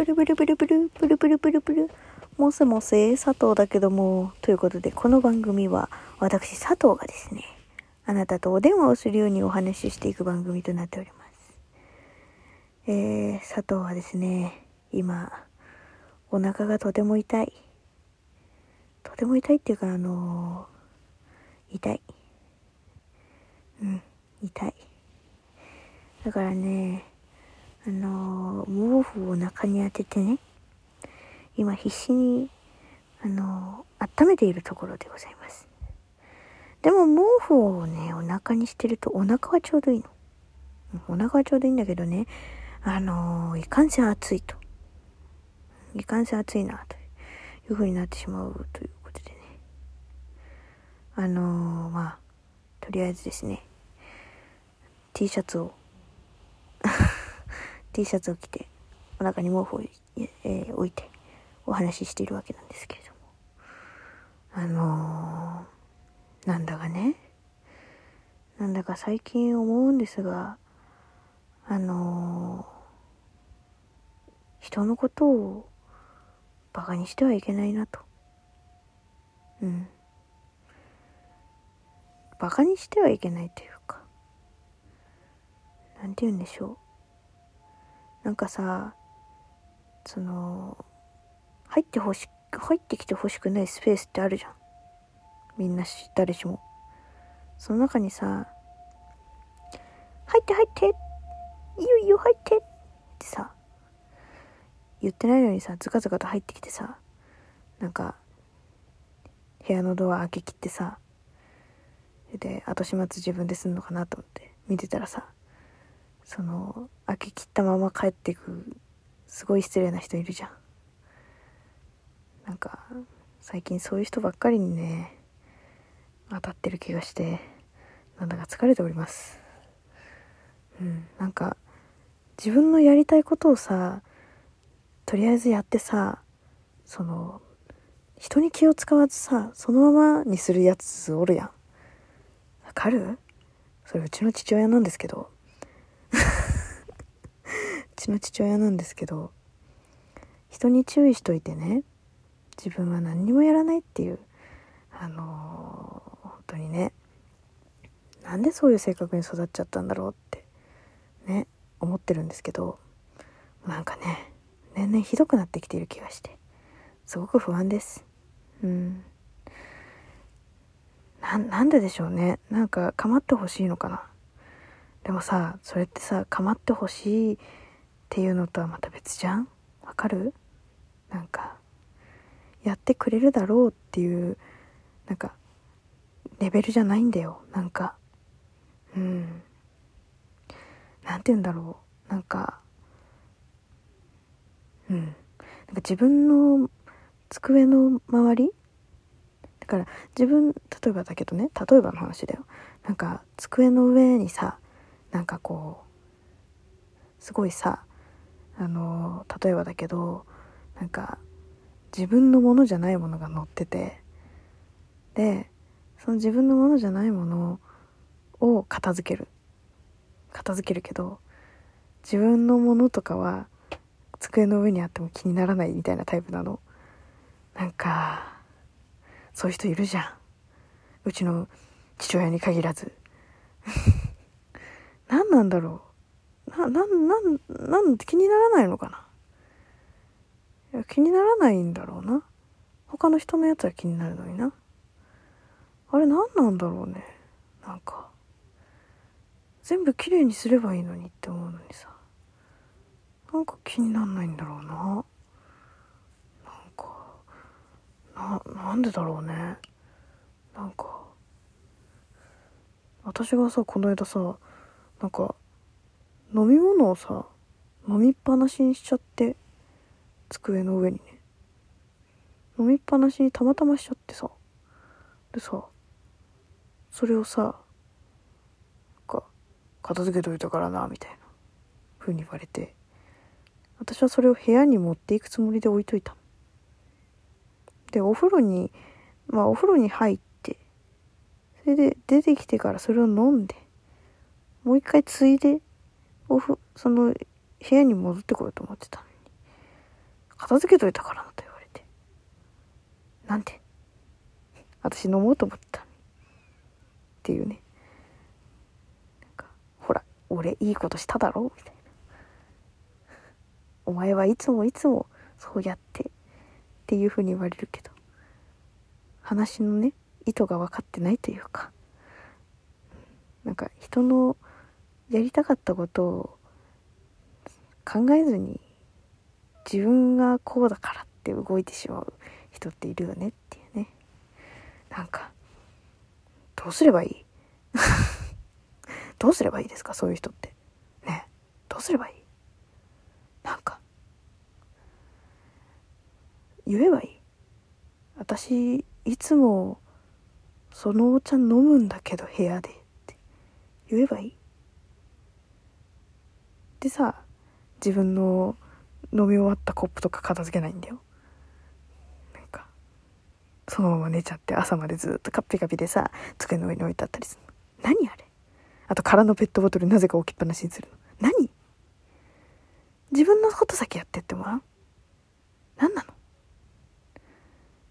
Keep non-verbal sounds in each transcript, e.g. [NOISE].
ブルブルブルブル、ブルブルブルブル。もせもせ、佐藤だけども。ということで、この番組は、私佐藤がですね、あなたとお電話をするようにお話ししていく番組となっております。えー、佐藤はですね、今、お腹がとても痛い。とても痛いっていうか、あのー痛い。うん、痛い。だからね、あのー毛布をお腹に当ててね、今必死に、あのー温めているところでございます。でも毛布をね、お腹にしてるとお腹はちょうどいいの。お腹はちょうどいいんだけどね、あのーいかんせん暑いと。いかんせん暑いな、という風になってしまうということでね。あのーまあ、とりあえずですね、T シャツを T シャツを着てお腹に毛布を、えー置いてお話ししているわけなんですけれども。あのーなんだかね。なんだか最近思うんですがあのー人のことをバカにしてはいけないなと。うん。バカにしてはいけないというかなんて言うんでしょう。なんかさその入ってほし入ってきてほしくないスペースってあるじゃん。みんなし誰しも。その中にさ「入って入っていよいいよ入って」ってさ言ってないのにさズカズカと入ってきてさなんか部屋のドア開けきってさで後始末自分ですんのかなと思って見てたらさその開けきったまま帰ってくすごい失礼な人いるじゃん。なんか最近そういう人ばっかりにね当たってる気がしてなんだか疲れております。うんなんか自分のやりたいことをさとりあえずやってさその人に気を使わずさそのままにするやつおるやん。わかる？それうちの父親なんですけど。[LAUGHS] うちの父親なんですけど人に注意しといてね自分は何にもやらないっていうあのー本当にねなんでそういう性格に育っちゃったんだろうってね思ってるんですけどなんかね年々ひどくなってきている気がしてすごく不安です。うん。ななんででしょうね。なんか構ってほしいのかな。でもさそれってさ構ってほしいっていうのとはまた別じゃん？わかる？なんかやってくれるだろうっていうなんかレベルじゃないんだよ。なんかうん。なんて言うんだろう？なんかうん。なんか自分の机の周り？だから自分例えばだけどね例えばの話だよ。なんか机の上にさなんかこうすごいさあの例えばだけどなんか自分のものじゃないものが乗っててでその自分のものじゃないものを片付ける。片付けるけど自分のものとかは机の上にあっても気にならないみたいなタイプなの。なんかそういう人いるじゃん。うちの父親に限らず。何なんだろう。な、なん、なん、なん気にならないのかな。いや気にならないんだろうな。他の人のやつは気になるのにな。あれ何なんだろうね。なんか全部きれいにすればいいのにって思うのにさ。なんか気になんないんだろうな。なんかななんでだろうね。なんか私がさこの間さなんか飲み物をさ飲みっぱなしにしちゃって机の上にね。飲みっぱなしにたまたましちゃってさ。でさそれをさなんか片付けといたからなみたいな風に言われて。私はそれを部屋に持っていくつもりで置いといたの。でお風呂にまあお風呂に入ってそれで出てきてからそれを飲んでもう一回ついでおふその部屋に戻ってこようと思ってたのに片付けといたからなと言われて。なんで私飲もうと思ったのにっていうね。なんか、ほら、俺いいことしただろみたいな。お前はいつもいつもそうやってっていう風に言われるけど、話のね、意図が分かってないというか、なんか人のやりたかったことを考えずに自分がこうだからって動いてしまう人っているよねっていうね。なんかどうすればいい？[LAUGHS] どうすればいいですか？そういう人って。ね。どうすればいい？なんか言えばいい？私いつもそのお茶飲むんだけど部屋でって言えばいい？でさ自分の飲み終わったコップとか片付けないんだよ。なんかそのまま寝ちゃって朝までずっとカッピカピでさ机の上に置いてあったりするの。何あれ？あと空のペットボトルなぜか置きっぱなしにするの。何？自分のこと先やってってもらう？何な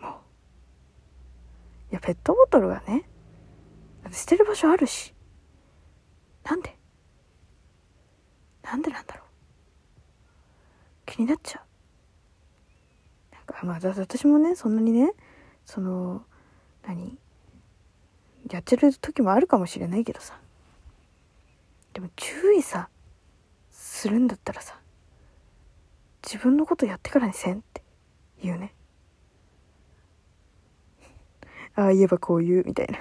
の？もう。いやペットボトルはね捨てる場所あるし。なんで？なんでなんだろう？気になっちゃう。なんかまあ私もねそんなにねその何？やってる時もあるかもしれないけどさ。でも注意さするんだったらさ自分のことやってからにせんって言うね。ああ言えばこう言うみたいな。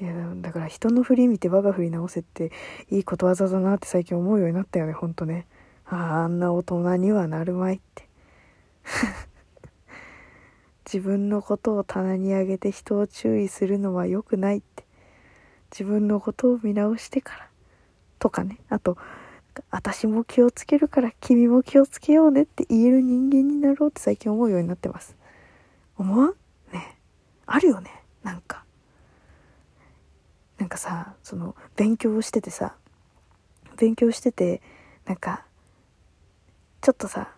いやだから人の振り見て我が振り直せっていいことわざだなって最近思うようになったよねほんとね。ああんな大人にはなるまいって。[LAUGHS] 自分のことを棚に上げて人を注意するのは良くないって。自分のことを見直してからとかね。あと私も気をつけるから君も気をつけようねって言える人間になろうって最近思うようになってます。思わん？ね。あるよね。なんか。なんかさその勉強しててさ勉強しててなんかちょっとさ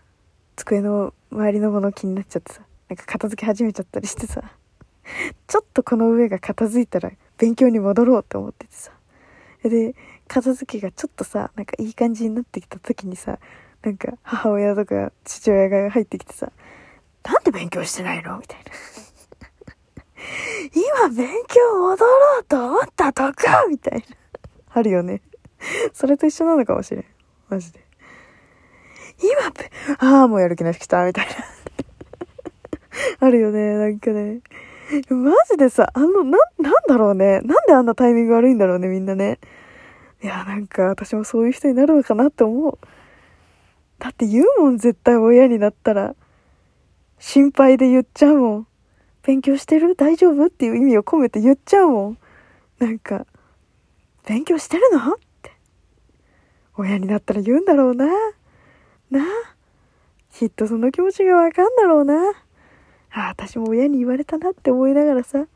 机の周りのもの気になっちゃってさなんか片付け始めちゃったりしてさちょっとこの上が片付いたら勉強に戻ろうって思っててさで片付けがちょっとさなんかいい感じになってきた時にさなんか母親とか父親が入ってきてさ「なんで勉強してないの?」みたいな今勉強戻ろうと思ったとこみたいな。あるよね。それと一緒なのかもしれん。マジで。今、ああ、もうやる気なしきた、みたいな。あるよね、なんかね。マジでさ、あの、な、なんだろうね。なんであんなタイミング悪いんだろうね、みんなね。いや、なんか私もそういう人になるのかなって思う。だって言うもん、絶対親になったら。心配で言っちゃうもん。勉強してる？大丈夫？っていう意味を込めて言っちゃうもん。なんか、勉強してるの？って。親になったら言うんだろうな。なきっとその気持ちがわかんだろうな。ああ、私も親に言われたなって思いながらさ、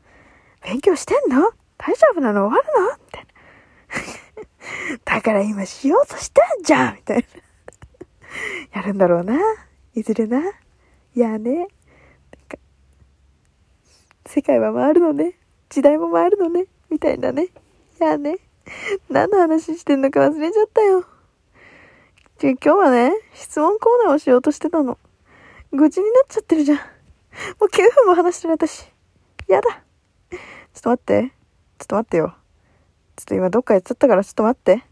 勉強してんの？大丈夫なの？終わるの？みたいな。[LAUGHS] だから今しようとしてんじゃんみたいな。やるんだろうな。いずれな。いやね。世界は回るのね。時代も回るのね。みたいなね。いやね。何の話してんのか忘れちゃったよ。今日はね、質問コーナーをしようとしてたの。愚痴になっちゃってるじゃん。もう9分も話してる私。やだ。ちょっと待って。ちょっと待ってよ。ちょっと今どっかやっちゃったからちょっと待って。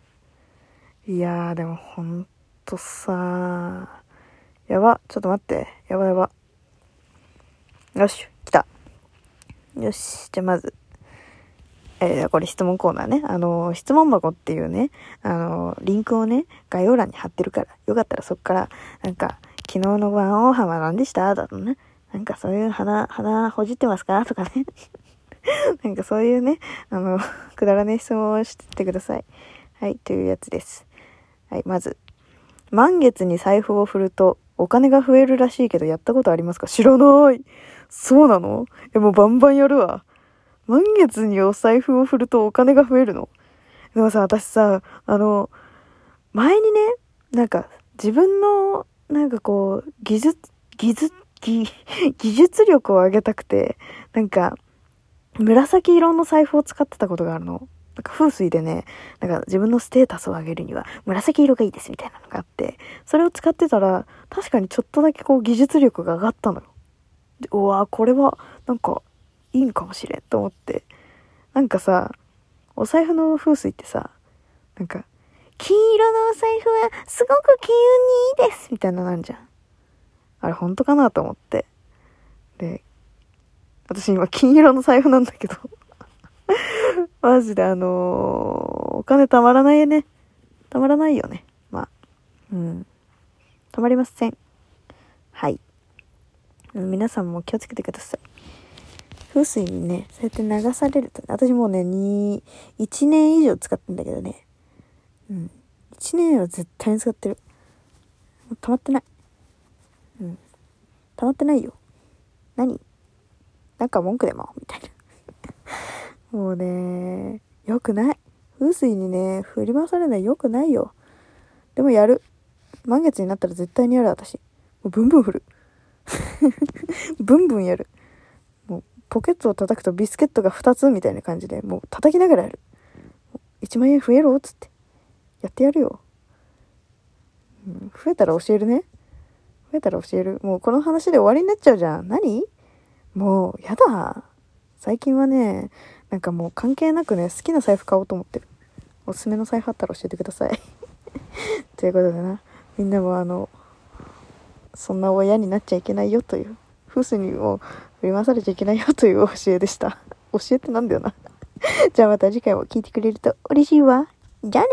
いやー、でもほんとさやば。ちょっと待って。やばやば。よし、よし。じゃまず。えー、これ質問コーナーね。あの、質問箱っていうね、あの、リンクをね、概要欄に貼ってるから、よかったらそっから、なんか、昨日の晩大浜何でした？だとね。なんかそういう鼻、鼻ほじってますか？とかね。[LAUGHS] なんかそういうね、あの、くだらねえ質問をしてってください。はい、というやつです。はい、まず。満月に財布を振るとお金が増えるらしいけどやったことありますか？知らないそうなの？え、もうバンバンやるわ。満月にお財布を振るとお金が増えるのでもさ、私さ、あの、前にね、なんか、自分の、なんかこう、技術、技術、技、[LAUGHS] 技術力を上げたくて、なんか、紫色の財布を使ってたことがあるの。なんか風水でね、なんか自分のステータスを上げるには紫色がいいですみたいなのがあって、それを使ってたら、確かにちょっとだけこう技術力が上がったのよ。うわこれはなんかいいんかもしれんと思って。なんかさ、お財布の風水ってさ、なんか、金色のお財布はすごく金運にいいですみたいななんじゃん。あれ本当かなと思って。で、私今金色の財布なんだけど [LAUGHS] マジであのー、お金たまらないね。たまらないよね。まあ。うん。たまりません。はい。皆さんも気をつけてください。風水にね、そうやって流されると、ね、私もうね、2、1年以上使ってんだけどね。うん。1年は絶対に使ってる。もう溜まってない。うん。溜まってないよ。何？なんか文句でも？みたいな。[LAUGHS] もうね、良くない。風水にね、振り回されない良くないよ。でもやる。満月になったら絶対にやる、私。もうブンブン振る。[LAUGHS] ブンブンやる。もうポケットを叩くとビスケットが2つみたいな感じで、もう叩きながらやる。1万円増えろっつって。やってやるよ。うん、増えたら教えるね。増えたら教える。もうこの話で終わりになっちゃうじゃん。何？もう、やだ。最近はね、なんかもう関係なくね、好きな財布買おうと思ってる。おすすめの財布あったら教えてください。[LAUGHS] ということでな、みんなもあの、そんな親になっちゃいけないよという、風水にも振り回されちゃいけないよという教えでした。教えってなんだよな。じゃあまた次回も聞いてくれると嬉しいわ。じゃあね